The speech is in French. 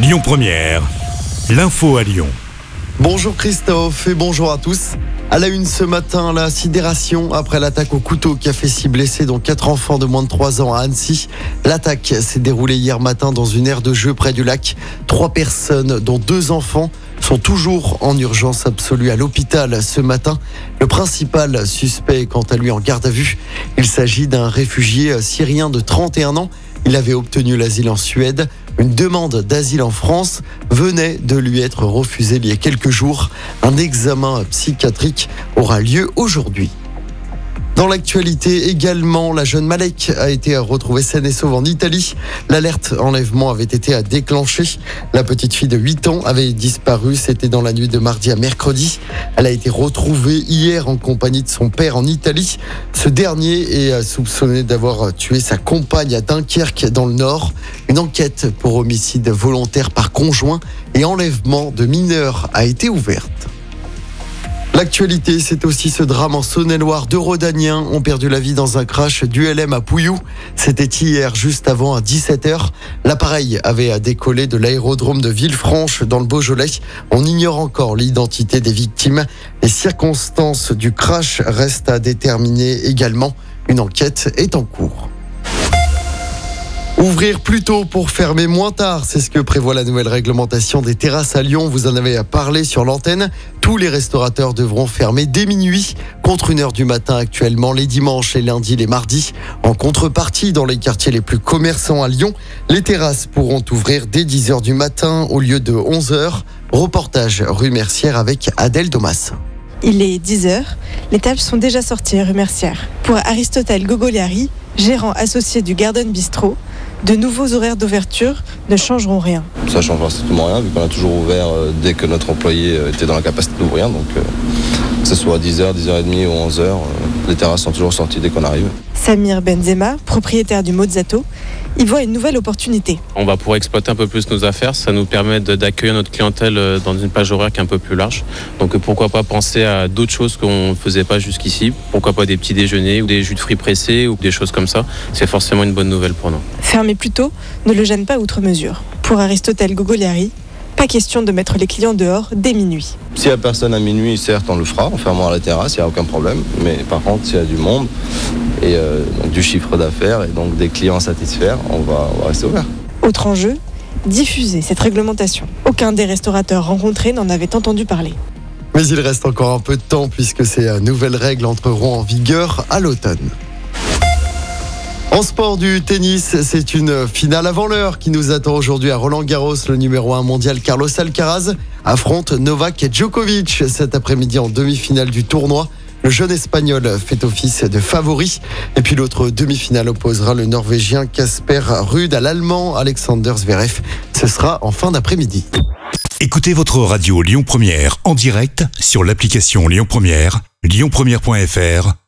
Lyon Première, l'info à Lyon. Bonjour Christophe et bonjour à tous. À la une ce matin, la sidération après l'attaque au couteau qui a fait six blessés, dont quatre enfants de moins de 3 ans à Annecy. L'attaque s'est déroulée hier matin dans une aire de jeu près du lac. Trois personnes, dont deux enfants, sont toujours en urgence absolue à l'hôpital ce matin. Le principal suspect quant à lui en garde à vue. Il s'agit d'un réfugié syrien de 31 ans. Il avait obtenu l'asile en Suède. Une demande d'asile en France venait de lui être refusée il y a quelques jours. Un examen psychiatrique aura lieu aujourd'hui. Dans l'actualité également, la jeune Malek a été retrouvée saine et sauve en Italie. L'alerte enlèvement avait été déclenchée. La petite fille de 8 ans avait disparu. C'était dans la nuit de mardi à mercredi. Elle a été retrouvée hier en compagnie de son père en Italie. Ce dernier est soupçonné d'avoir tué sa compagne à Dunkerque dans le Nord. Une enquête pour homicide volontaire par conjoint et enlèvement de mineurs a été ouverte. L'actualité, c'est aussi ce drame en Saône-et-Loire. Deux Rodaniens ont perdu la vie dans un crash du LM à Pouillou. C'était hier, juste avant à 17h. L'appareil avait décollé de l'aérodrome de Villefranche dans le Beaujolais. On ignore encore l'identité des victimes. Les circonstances du crash restent à déterminer également. Une enquête est en cours. Ouvrir plus tôt pour fermer moins tard, c'est ce que prévoit la nouvelle réglementation des terrasses à Lyon. Vous en avez parlé sur l'antenne. Tous les restaurateurs devront fermer dès minuit contre une heure du matin actuellement, les dimanches, les lundis, les mardis. En contrepartie, dans les quartiers les plus commerçants à Lyon, les terrasses pourront ouvrir dès 10 heures du matin au lieu de 11 heures. Reportage rue Mercière avec Adèle Domas. Il est 10h, les tables sont déjà sorties rue Mercière. Pour Aristotel Gogoliari, gérant associé du Garden Bistro, de nouveaux horaires d'ouverture ne changeront rien. Ça ne changera strictement rien vu qu'on a toujours ouvert euh, dès que notre employé euh, était dans la capacité d'ouvrir. Euh, que ce soit 10h, 10h30 ou 11h, les terrasses sont toujours sorties dès qu'on arrive. Samir Benzema, propriétaire du Mozzato, il voit une nouvelle opportunité. On va pouvoir exploiter un peu plus nos affaires. Ça nous permet d'accueillir notre clientèle euh, dans une plage horaire qui est un peu plus large. Donc euh, pourquoi pas penser à d'autres choses qu'on ne faisait pas jusqu'ici. Pourquoi pas des petits déjeuners ou des jus de fruits pressés ou des choses comme ça. C'est forcément une bonne nouvelle pour nous. Fermer plus tôt ne le gêne pas outre mesure. Pour Aristotel Gogoliari, pas question de mettre les clients dehors dès minuit. S'il n'y a personne à minuit, certes, on le fera, on fermera la terrasse, il n'y a aucun problème. Mais par contre, s'il y a du monde et euh, du chiffre d'affaires et donc des clients satisfaits, on va, on va rester ouvert. Autre enjeu, diffuser cette réglementation. Aucun des restaurateurs rencontrés n'en avait entendu parler. Mais il reste encore un peu de temps puisque ces nouvelles règles entreront en vigueur à l'automne. En sport du tennis, c'est une finale avant l'heure qui nous attend aujourd'hui à Roland Garros. Le numéro 1 mondial Carlos Alcaraz affronte Novak Djokovic cet après-midi en demi-finale du tournoi. Le jeune espagnol fait office de favori. Et puis l'autre demi-finale opposera le norvégien Casper Ruud à l'allemand Alexander Zverev. Ce sera en fin d'après-midi. Écoutez votre radio Lyon Première en direct sur l'application Lyon Première, lyonpremière.fr